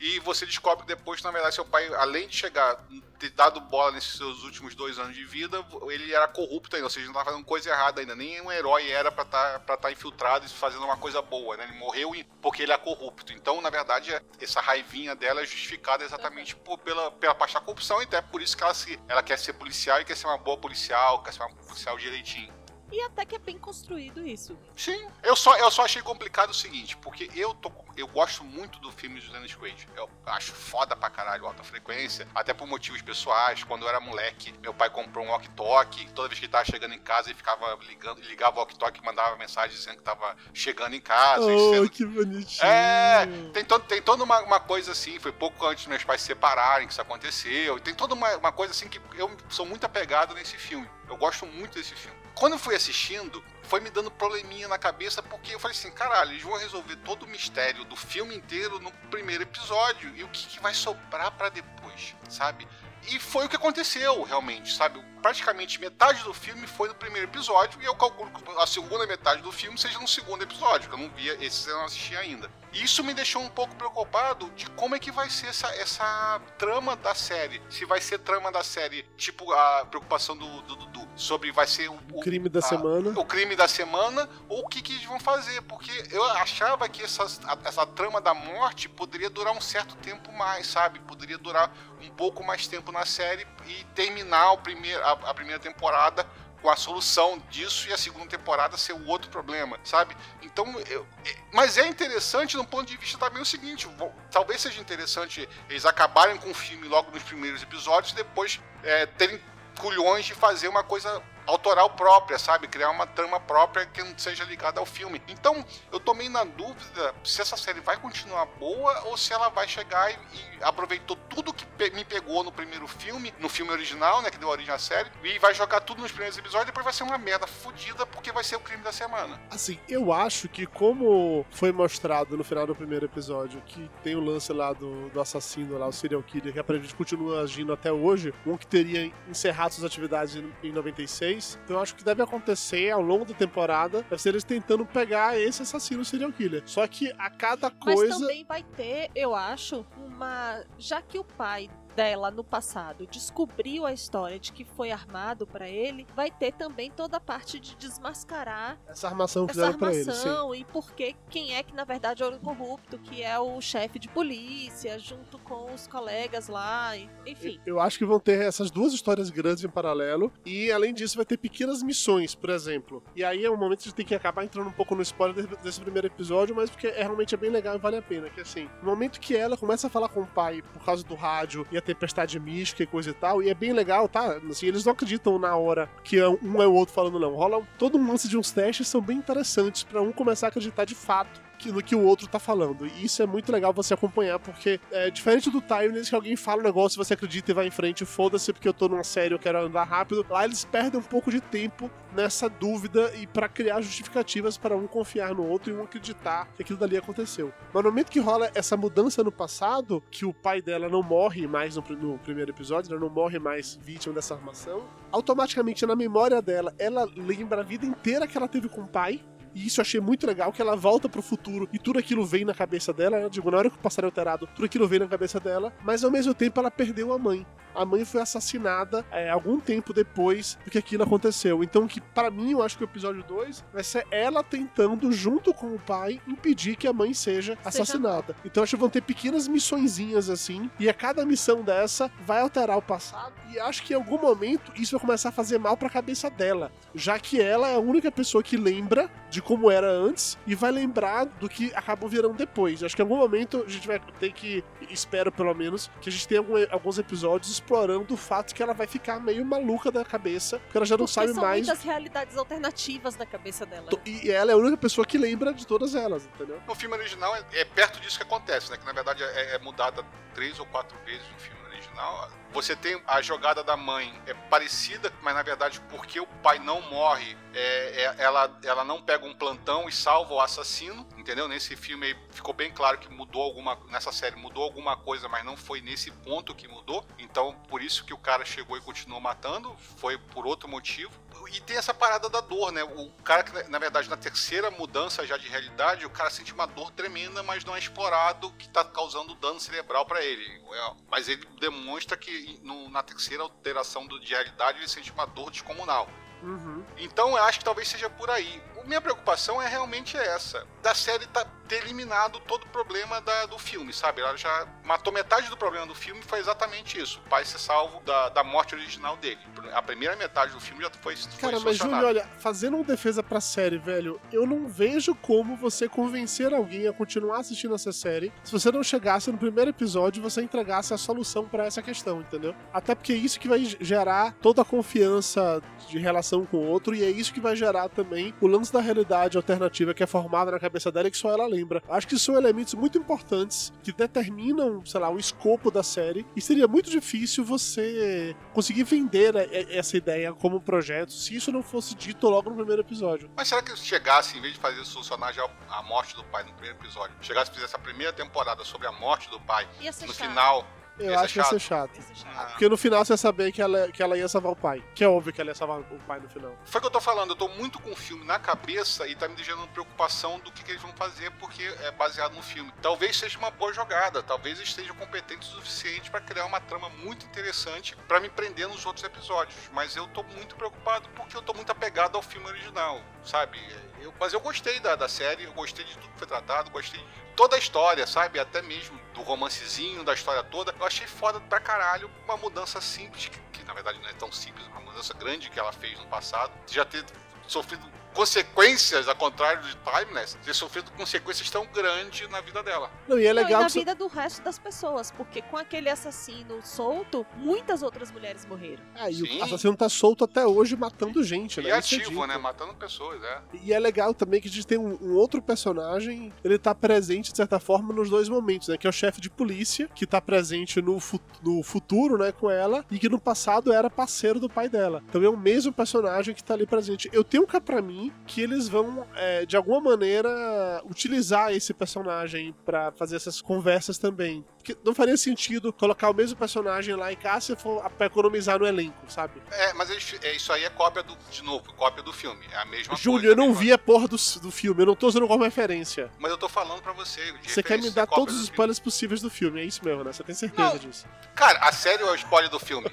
D: E. E você descobre depois que, na verdade, seu pai, além de chegar, ter dado bola nesses seus últimos dois anos de vida, ele era corrupto ainda, ou seja, não tava fazendo coisa errada ainda. Nem um herói era pra estar pra tá infiltrado e fazendo uma coisa boa, né? Ele morreu porque ele é corrupto. Então, na verdade, essa raivinha dela é justificada exatamente por- pela, pela parte da corrupção, e até por isso que ela, se, ela quer ser policial e quer ser uma boa policial, quer ser uma policial direitinho.
C: E até que é bem construído isso.
D: Sim. Eu só, eu só achei complicado o seguinte, porque eu tô. Eu gosto muito do filme do Dennis Quaid. Eu acho foda pra caralho alta frequência, até por motivos pessoais. Quando eu era moleque, meu pai comprou um walkie-talkie. Toda vez que ele tava chegando em casa, ele ficava ligando, ligava o walkie-talkie e mandava mensagem dizendo que tava chegando em casa.
B: Oh,
D: sendo...
B: que bonitinho.
D: É, tem, todo, tem toda uma, uma, coisa assim. Foi pouco antes dos meus pais se separarem que isso aconteceu. E tem toda uma, uma coisa assim que eu sou muito apegado nesse filme. Eu gosto muito desse filme. Quando eu fui assistindo, foi me dando probleminha na cabeça, porque eu falei assim, caralho, eles vão resolver todo o mistério do filme inteiro no primeiro episódio. E o que, que vai sobrar para depois, sabe? E foi o que aconteceu, realmente, sabe? Praticamente metade do filme foi no primeiro episódio, e eu calculo que a segunda metade do filme seja no segundo episódio, que eu não via, esses eu não assisti ainda. E isso me deixou um pouco preocupado de como é que vai ser essa, essa trama da série. Se vai ser trama da série, tipo a preocupação do Dudu, sobre vai ser o,
B: o crime da
D: a,
B: semana.
D: O crime da semana, ou o que, que eles vão fazer. Porque eu achava que essa, essa trama da morte poderia durar um certo tempo mais, sabe? Poderia durar um pouco mais tempo na série e terminar o primeiro, a, a primeira temporada com a solução disso e a segunda temporada ser o outro problema, sabe? Então, eu, mas é interessante no ponto de vista também o seguinte: talvez seja interessante eles acabarem com o filme logo nos primeiros episódios e depois é, terem culhões de fazer uma coisa autoral própria, sabe? Criar uma trama própria que não seja ligada ao filme. Então, eu tomei na dúvida se essa série vai continuar boa ou se ela vai chegar e, e aproveitou tudo que pe me pegou no primeiro filme, no filme original, né, que deu origem à série, e vai jogar tudo nos primeiros episódios e depois vai ser uma merda fodida porque vai ser o crime da semana.
B: Assim, eu acho que como foi mostrado no final do primeiro episódio que tem o lance lá do, do assassino lá, o serial killer, que aparentemente continua agindo até hoje, um que teria encerrado suas atividades em 96, então eu acho que deve acontecer ao longo da temporada, deve ser eles tentando pegar esse assassino serial killer. Só que a cada coisa.
C: Mas também vai ter, eu acho, uma. Já que o pai dela no passado descobriu a história de que foi armado para ele, vai ter também toda a parte de desmascarar
B: essa armação que
C: essa
B: fizeram para ele.
C: Sim. E porque quem é que na verdade é o corrupto, que é o chefe de polícia, junto com os colegas lá, enfim.
B: Eu acho que vão ter essas duas histórias grandes em paralelo e além disso vai ter pequenas missões, por exemplo. E aí é um momento de ter que acabar entrando um pouco no spoiler desse primeiro episódio, mas porque é realmente é bem legal e vale a pena, que assim, no momento que ela começa a falar com o pai por causa do rádio e a tempestade mística e coisa e tal, e é bem legal, tá? Assim, eles não acreditam na hora que é um é o outro falando, não. Rola todo um lance de uns testes são bem interessantes para um começar a acreditar de fato no que o outro tá falando. E isso é muito legal você acompanhar, porque é diferente do Timeless, que alguém fala um negócio, você acredita e vai em frente, foda-se porque eu tô numa série, eu quero andar rápido. Lá eles perdem um pouco de tempo nessa dúvida e para criar justificativas para um confiar no outro e um acreditar que aquilo dali aconteceu. Mas no momento que rola essa mudança no passado, que o pai dela não morre mais no, no primeiro episódio, ela não morre mais vítima dessa armação, automaticamente na memória dela, ela lembra a vida inteira que ela teve com o pai, e isso eu achei muito legal, que ela volta pro futuro e tudo aquilo vem na cabeça dela. Eu digo, na hora que o passado é alterado, tudo aquilo vem na cabeça dela. Mas ao mesmo tempo ela perdeu a mãe. A mãe foi assassinada é, algum tempo depois do que aquilo aconteceu. Então, que para mim, eu acho que o episódio 2 vai ser ela tentando, junto com o pai, impedir que a mãe seja, assassinada. Então, acho que vão ter pequenas missõezinhas assim. E a cada missão dessa vai alterar o passado. E acho que em algum momento isso vai começar a fazer mal pra cabeça dela. Já que ela é a única pessoa que lembra de como era antes e vai lembrar do que acabou virando depois. Acho que em algum momento a gente vai ter que, espero pelo menos, que a gente tenha alguns episódios explorando o fato que ela vai ficar meio maluca da cabeça, porque ela já não
C: porque
B: sabe
C: são
B: mais.
C: muitas realidades alternativas da cabeça dela. Né?
B: E ela é a única pessoa que lembra de todas elas, entendeu?
D: No filme original é, é perto disso que acontece, né? Que na verdade é, é mudada três ou quatro vezes no filme original você tem a jogada da mãe é parecida, mas na verdade, porque o pai não morre, é, é, ela, ela não pega um plantão e salva o assassino, entendeu? Nesse filme aí ficou bem claro que mudou alguma. Nessa série mudou alguma coisa, mas não foi nesse ponto que mudou. Então, por isso que o cara chegou e continuou matando, foi por outro motivo. E tem essa parada da dor, né? O cara que, na verdade, na terceira mudança já de realidade, o cara sente uma dor tremenda, mas não é explorado que tá causando dano cerebral para ele. Mas ele demonstra que no, na terceira alteração do, de realidade ele sente uma dor descomunal.
B: Uhum.
D: Então eu acho que talvez seja por aí. Minha preocupação é realmente essa. Da série tá, ter eliminado todo o problema da, do filme, sabe? Ela já matou metade do problema do filme foi exatamente isso. O pai ser salvo da, da morte original dele. A primeira metade do filme já foi, foi
B: Cara, mas Júlio, olha, fazendo uma defesa pra série, velho, eu não vejo como você convencer alguém a continuar assistindo essa série se você não chegasse no primeiro episódio e você entregasse a solução para essa questão, entendeu? Até porque é isso que vai gerar toda a confiança de relação com o outro e é isso que vai gerar também o lance da realidade alternativa que é formada na cabeça dela e que só ela lembra. Acho que são elementos muito importantes que determinam, sei lá, o escopo da série e seria muito difícil você conseguir vender né, essa ideia como projeto se isso não fosse dito logo no primeiro episódio.
D: Mas será que chegasse, em vez de fazer isso funcionar já a morte do pai no primeiro episódio, chegasse e fizesse a primeira temporada sobre a morte do pai, no
C: chato.
D: final
B: eu ia acho que ia ser chato. Ah. Porque no final você ia saber que ela, que ela ia salvar o pai. Que é óbvio que ela ia salvar o pai no final.
D: Foi o que eu tô falando, eu tô muito com o filme na cabeça e tá me gerando preocupação do que, que, eles vão fazer porque é baseado no filme. Talvez seja uma boa jogada, talvez esteja competente o suficiente para criar uma trama muito interessante para me prender nos outros episódios. Mas eu tô muito preocupado porque eu tô muito apegado ao filme original, sabe? Eu, mas eu gostei da, da série, eu gostei de tudo que foi tratado, gostei de toda a história, sabe? Até mesmo do romancezinho, da história toda. Eu achei foda pra caralho uma mudança simples, que, que na verdade não é tão simples, uma mudança grande que ela fez no passado. Já ter sofrido consequências, ao contrário de Timeless, ter sofrido consequências tão grandes na vida dela.
C: Não, e é legal Não, e na vida do resto das pessoas, porque com aquele assassino solto, muitas outras mulheres morreram.
B: É, e Sim. o assassino tá solto até hoje matando gente, né?
D: E Isso é ativo, é né? Matando pessoas, é.
B: E é legal também que a gente tem um, um, outro personagem, ele tá presente, de certa forma, nos dois momentos, né? Que é o chefe de polícia, que tá presente no, fu no futuro, né, com ela, e que no passado era parceiro do pai dela. Então é o mesmo personagem que tá ali presente. Eu tenho cá pra mim que eles vão, é, de alguma maneira, utilizar esse personagem para fazer essas conversas também. Porque não faria sentido colocar o mesmo personagem lá em for pra economizar no elenco, sabe?
D: É, mas é, isso aí é cópia do, de novo, cópia do filme. É a mesma
B: Júlio,
D: coisa.
B: eu não vi a porra do, do filme, eu não tô usando como referência.
D: Mas eu tô falando pra você.
B: Você quer me dar todos os spoilers filme. possíveis do filme, é isso mesmo, né? Você tem certeza não. disso?
D: Cara, a série é o spoiler do filme.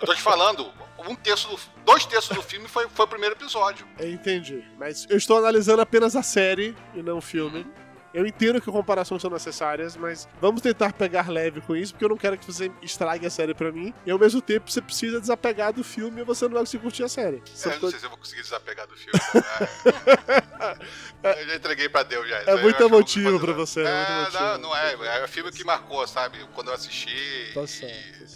D: eu tô te falando, um terço do, dois terços do filme foi, foi o primeiro episódio.
B: Eu entendi. Mas eu estou analisando apenas a série e não o filme. Uhum. Eu entendo que comparações são necessárias, mas vamos tentar pegar leve com isso, porque eu não quero que você estrague a série pra mim. E ao mesmo tempo você precisa desapegar do filme e você não vai conseguir curtir a série.
D: É, não sei se eu vou conseguir desapegar do filme. é. eu já entreguei pra Deus já.
B: É muito emotivo pra você. É,
D: é não, não é. É o filme que marcou, sabe? Quando eu assisti. Tá certo. E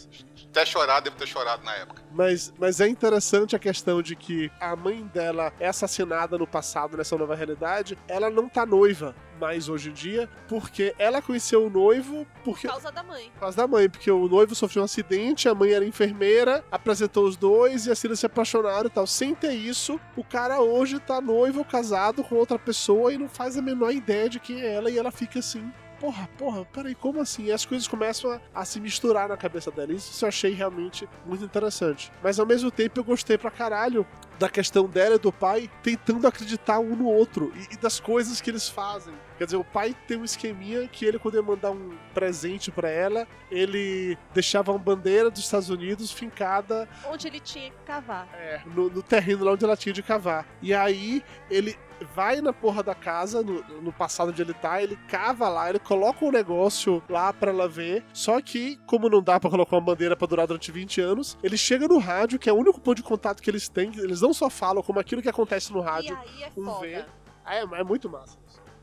D: até chorar, devo ter chorado na época.
B: Mas, mas é interessante a questão de que a mãe dela é assassinada no passado, nessa nova realidade. Ela não tá noiva mais hoje em dia, porque ela conheceu o noivo porque...
C: Por causa da mãe.
B: Por causa da mãe, porque o noivo sofreu um acidente, a mãe era enfermeira, apresentou os dois e assim eles se apaixonaram e tal. Sem ter isso, o cara hoje tá noivo, casado com outra pessoa e não faz a menor ideia de quem é ela e ela fica assim, porra, porra, peraí, como assim? E as coisas começam a, a, se misturar na cabeça dela. Isso eu achei realmente muito interessante. Mas ao mesmo tempo eu gostei pra caralho da questão dela e do pai tentando acreditar um no outro e, e, das coisas que eles fazem. Quer dizer, o pai tem um esqueminha que ele, quando ia mandar um presente para ela, ele deixava uma bandeira dos Estados Unidos fincada.
C: Onde ele tinha que cavar.
B: É, no, no terreno lá onde ela tinha de cavar. E aí ele vai na porra da casa, no, no, passado onde ele tá, ele cava lá, ele coloca um negócio lá pra ela ver. Só que, como não dá para colocar uma bandeira pra durar durante 20 anos, ele chega no rádio, que é o único ponto de contato que eles têm, eles não só falam como aquilo que acontece no rádio.
C: E aí é um foda. Vê.
B: É, é muito massa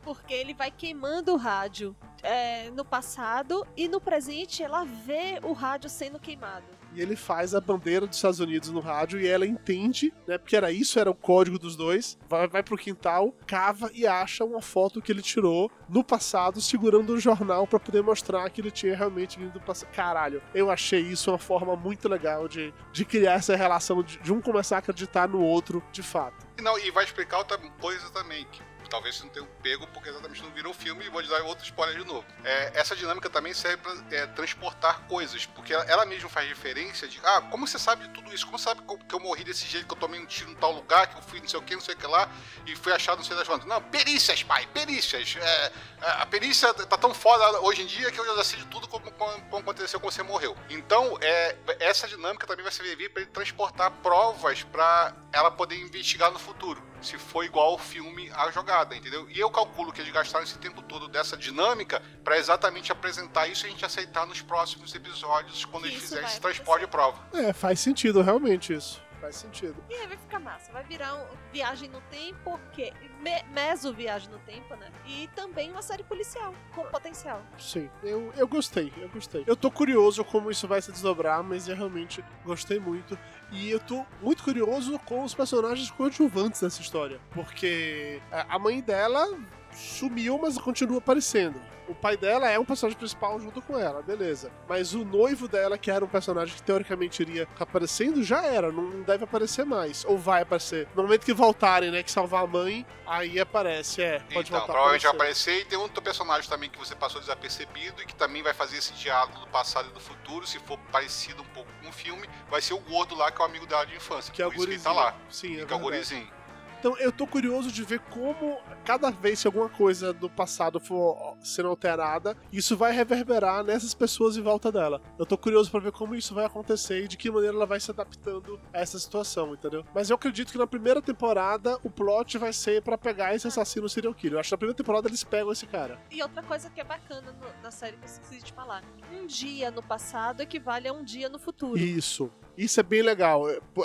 C: porque ele vai queimando o rádio é, no passado e no presente ela vê o rádio sendo queimado.
B: E ele faz a bandeira dos Estados Unidos no rádio e ela entende, né? Porque era isso, era o código dos dois. Vai, vai pro quintal, cava e acha uma foto que ele tirou no passado, segurando um jornal para poder mostrar que ele tinha realmente vindo do passado. Caralho, eu achei isso uma forma muito legal de, de criar essa relação, de, de um começar a acreditar no outro de fato.
D: Não, e vai explicar outra coisa também, que talvez você não tenha pego porque exatamente não virou filme e vou te dar outro spoiler de novo. É, essa dinâmica também serve para é, transportar coisas, porque ela, ela mesma faz referência de, ah, como você sabe de tudo isso? Como você sabe que eu morri desse jeito, que eu tomei um tiro em tal lugar, que eu fui não sei o que, não sei o que lá, e fui achado não sei das quantas. Não, perícias, pai, perícias. É, a perícia tá tão foda hoje em dia que eu já sei de tudo como, como, como aconteceu quando você morreu. Então, é, essa dinâmica também vai servir para ele transportar provas para ela poder investigar no futuro. Se for igual ao filme a jogada, entendeu? E eu calculo que eles gastaram esse tempo todo dessa dinâmica para exatamente apresentar isso e a gente aceitar nos próximos episódios quando
C: Que
D: eles
C: isso
D: fizerem esse transporte de prova.
B: É, faz sentido, realmente, isso. Faz sentido.
C: E aí vai ficar massa. Vai virar um viagem no tempo, que me, meso viagem no tempo, né? E também uma série policial com potencial.
B: Sim, eu, eu gostei, eu gostei. Eu tô curioso como isso vai se desdobrar, mas eu realmente gostei muito. E eu tô muito curioso com os personagens coadjuvantes dessa história. Porque a a mãe dela sumiu, mas continua aparecendo. O pai dela é um personagem principal junto com ela, beleza. Mas o noivo dela, que era um personagem que teoricamente iria ficar aparecendo, já era, não deve aparecer mais. Ou vai aparecer. No momento que voltarem, né, que salvar a mãe, aí aparece, é. Pode
D: então,
B: voltar
D: provavelmente vai
B: aparecer.
D: e tem outro personagem também que você passou desapercebido e que também vai fazer esse diálogo do passado e do futuro, se for parecido um pouco com o filme, vai ser o gordo lá, que é o amigo dela de infância.
B: Que é o
D: ele
B: gurizinho.
D: tá lá.
B: Sim, é
D: que é o gurizinho.
B: Então eu tô curioso de ver como cada vez que alguma coisa do passado for sendo alterada, isso vai reverberar nessas pessoas em volta dela. Eu tô curioso pra ver como isso vai acontecer e de que maneira ela vai se adaptando a essa situação, entendeu? Mas eu acredito que na primeira temporada o plot vai ser pra pegar esse assassino serial killer. Eu acho que na primeira temporada eles pegam esse cara.
C: E outra coisa que é bacana no- na série que eu esqueci de falar: um dia no passado equivale a um dia no futuro.
B: Isso. Isso é bem legal.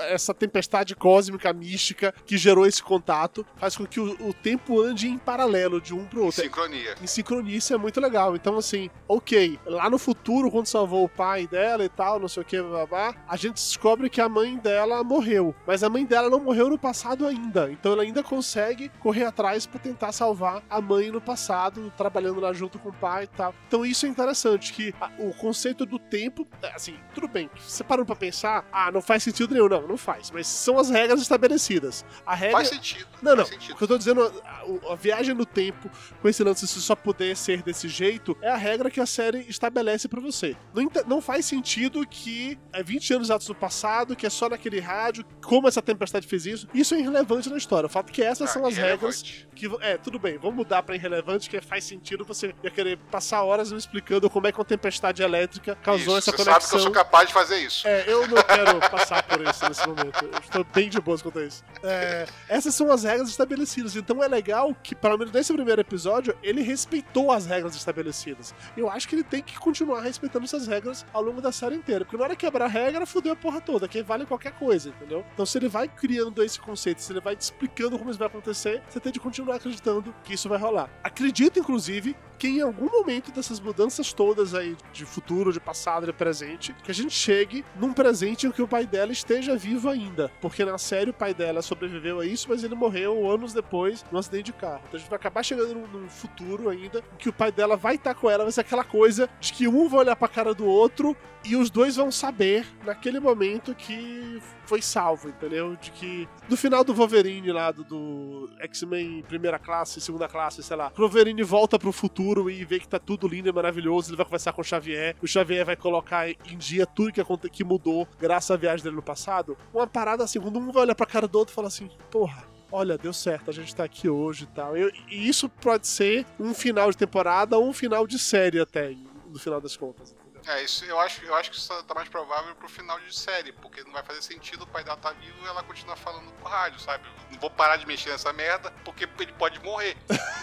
B: Essa tempestade cósmica, mística, que gerou esse contato, faz com que o, o tempo ande em paralelo de um pro outro.
D: Sincronia.
B: em sincronia, isso é muito legal. Então, assim, ok, lá no futuro, quando salvou o pai dela e tal, não sei o que, babá, a gente descobre que a mãe dela morreu. Mas a mãe dela não morreu no passado ainda. Então ela ainda consegue correr atrás pra tentar salvar a mãe no passado, trabalhando lá junto com o pai e tal. Então isso é interessante, que a- o conceito do tempo, assim, tudo bem, você parando pra pensar, ah, não faz sentido nenhum. Não, não faz. Mas são as regras estabelecidas. A regra.
D: Faz sentido.
B: Não, não.
D: Faz
B: O
D: sentido.
B: que eu tô dizendo, a, a- viagem no tempo, com esse lance de só poder ser desse jeito, é a regra que a série estabelece pra você. Não, não faz sentido que é 20 anos atos do passado, que é só naquele rádio, como essa tempestade fez isso. Isso é irrelevante na história. O fato é que essas
D: Ah,
B: são as regras que. É, tudo bem, vamos mudar pra irrelevante, que faz sentido você ia querer passar horas me explicando como é que uma tempestade elétrica causou
D: Isso,
B: essa
D: você
B: conexão.
D: sabe que eu sou capaz de fazer isso.
B: É, eu não quero passar por isso nesse momento. Eu estou bem de boas quanto a isso. É, essas são as regras estabelecidas. Então é legal que, pelo menos nesse primeiro episódio, ele respeitou as regras estabelecidas. Eu acho que ele tem que continuar respeitando essas regras ao longo da série inteira. Porque na hora que quebrar a regra, fudeu a porra toda. Que vale qualquer coisa, entendeu? Então se ele vai criando esse conceito, se ele vai te explicando como isso vai acontecer, você tem de continuar acreditando que isso vai rolar. Acredito, inclusive, que em algum momento dessas mudanças todas aí de futuro, de passado, de presente, que a gente chegue num presente em que o pai dela esteja vivo ainda. Porque na série o pai dela sobreviveu a isso, mas ele morreu anos depois num acidente de carro. Então a gente vai acabar chegando num, num futuro ainda em que o pai dela vai estar com ela, vai ser aquela coisa de que um vai olhar pra cara do outro e os dois vão saber naquele momento que foi salvo, entendeu? De que no final do Wolverine lá, do, do X-Men primeira classe, segunda classe, sei lá, o Wolverine volta pro futuro e vê que tá tudo lindo e maravilhoso, ele vai conversar com o Xavier, o Xavier vai colocar em dia tudo que, que mudou graças à viagem dele no passado. Uma parada assim, quando um vai olhar pra cara do outro e fala assim, porra, olha, deu certo, a gente tá aqui hoje e tal. E, e isso pode ser um final de temporada ou um final de série até, no final das contas.
D: É, isso, eu acho, eu acho que isso tá mais provável pro final de série, porque não vai fazer sentido o pai dela tá vivo e ela continuar falando com o rádio, sabe? Não vou parar de mexer nessa merda, porque ele pode morrer.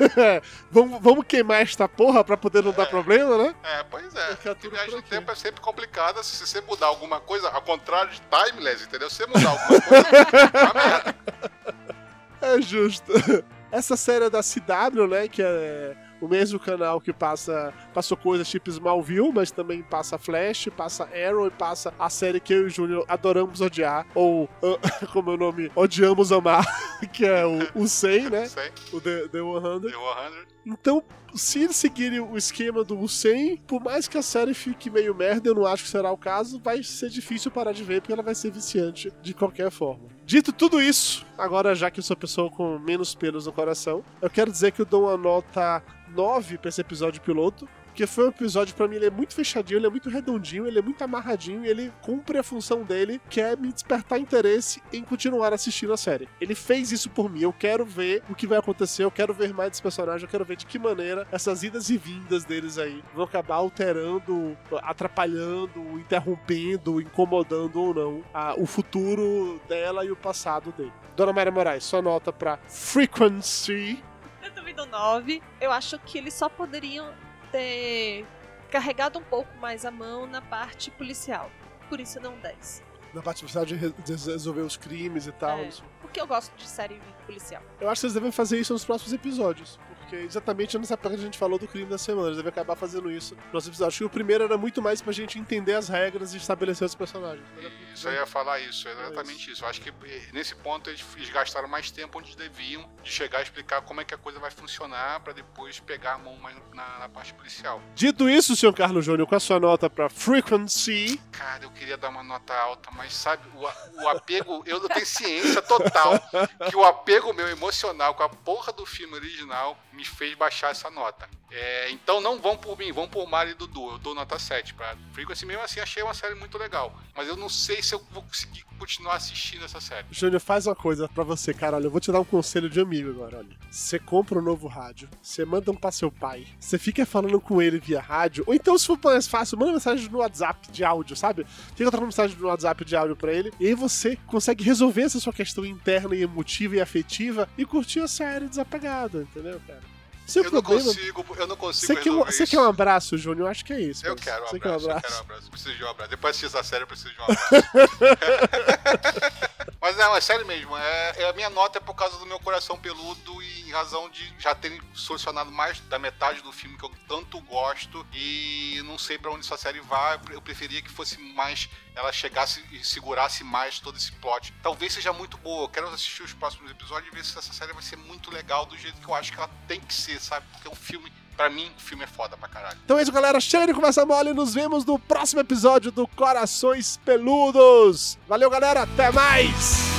B: vamos, vamos queimar esta porra pra poder não dar problema, né?
D: É, pois é. Porque viagem no
B: aqui.
D: tempo é sempre complicada. Se você mudar alguma coisa, ao contrário de Timeless, entendeu? Se você mudar alguma coisa, é uma merda.
B: É justo. Essa série é da CW, né? Que é o mesmo canal que passa passou coisas tipo Smallville, mas também passa Flash, passa Arrow e passa a série que eu e o Júnior adoramos odiar, ou ah, como é o nome, odiamos amar, que é o, o 100, né?
D: Sei,
B: O The, The 100.
D: deu 100.
B: Então, se eles seguirem o esquema do 100, por mais que a série fique meio merda, eu não acho que será o caso, vai ser difícil parar de ver, porque ela vai ser viciante de qualquer forma. Dito tudo isso, agora já que eu sou a pessoa com menos pelos no coração, eu quero dizer que eu dou uma nota 9 pra esse episódio piloto, porque foi um episódio, pra mim, ele é muito fechadinho, ele é muito redondinho, ele é muito amarradinho e ele cumpre a função dele, que é me despertar interesse em continuar assistindo a série. Ele fez isso por mim, eu quero ver o que vai acontecer, eu quero ver mais desse personagem, eu quero ver de que maneira essas idas e vindas deles aí vão acabar alterando, atrapalhando, interrompendo, incomodando ou não a- o futuro dela e o passado dele. Dona Maria Moraes, sua nota pra Frequency.
C: Eu também dou 9. Eu acho que eles só poderiam ter carregado um pouco mais a mão na parte policial. Por isso um 10.
B: Na parte policial de re- de resolver os crimes e tal.
C: É. Porque eu gosto de série policial.
B: Eu acho que eles devem fazer isso nos próximos episódios. Porque exatamente nessa época que a gente falou do crime da semana, eles devem acabar fazendo isso nos próximos episódios. Acho que o primeiro era muito mais pra gente entender as regras e estabelecer os personagens.
D: Isso, eu ia falar isso, é exatamente isso. Eu acho que eh, nesse ponto eles, eles gastaram mais tempo onde deviam de chegar a explicar como é que a coisa vai funcionar pra depois pegar a mão mais na, na parte policial.
B: Dito isso, senhor Carlos Júnior, qual a sua nota pra Frequency?
D: Cara, eu queria dar uma nota alta, mas sabe, o, o apego, eu tenho ciência total que o apego meu emocional com a porra do filme original me fez baixar essa nota. É, então não vão por mim, vão por Mari e Dudu. Eu dou nota 7 pra Frequency. Mesmo assim, achei uma série muito legal. Mas eu não sei se eu vou conseguir continuar assistindo essa série.
B: Júnior, faz uma coisa pra você, cara. Olha, eu vou te dar um conselho de amigo agora, olha. Você compra um novo rádio, você manda um pra seu pai, você fica falando com ele via rádio, ou então, se for mais fácil, manda mensagem no WhatsApp de áudio, sabe? Fica trocando mensagem no WhatsApp de áudio pra ele, e aí você consegue resolver essa sua questão interna e emotiva e afetiva e curtir a série desapegado, entendeu, cara? Seu
D: Eu não
B: problema.
D: consigo, eu não consigo
B: Você quer, um, você quer um abraço, Júnior? Eu acho que é isso.
D: Eu quero um abraço,
B: quer
D: eu quero um abraço. Preciso de um abraço. Depois de assistir essa série, eu preciso de um abraço. Mas não, é sério mesmo. É, é a minha nota é por causa do meu coração peludo e em razão de já terem solucionado mais da metade do filme que eu tanto gosto. E não sei pra onde essa série vai. Eu preferia que fosse mais. Ela chegasse e segurasse mais todo esse plot. Talvez seja muito boa. Eu quero assistir os próximos episódios e ver se essa série vai ser muito legal do jeito que eu acho que ela tem que ser, sabe? Porque é um filme. Pra mim, o filme é foda pra caralho.
B: Então é isso, galera. Chega de conversa mole. Nos vemos no próximo episódio do Corações Peludos. Valeu, galera. Até mais.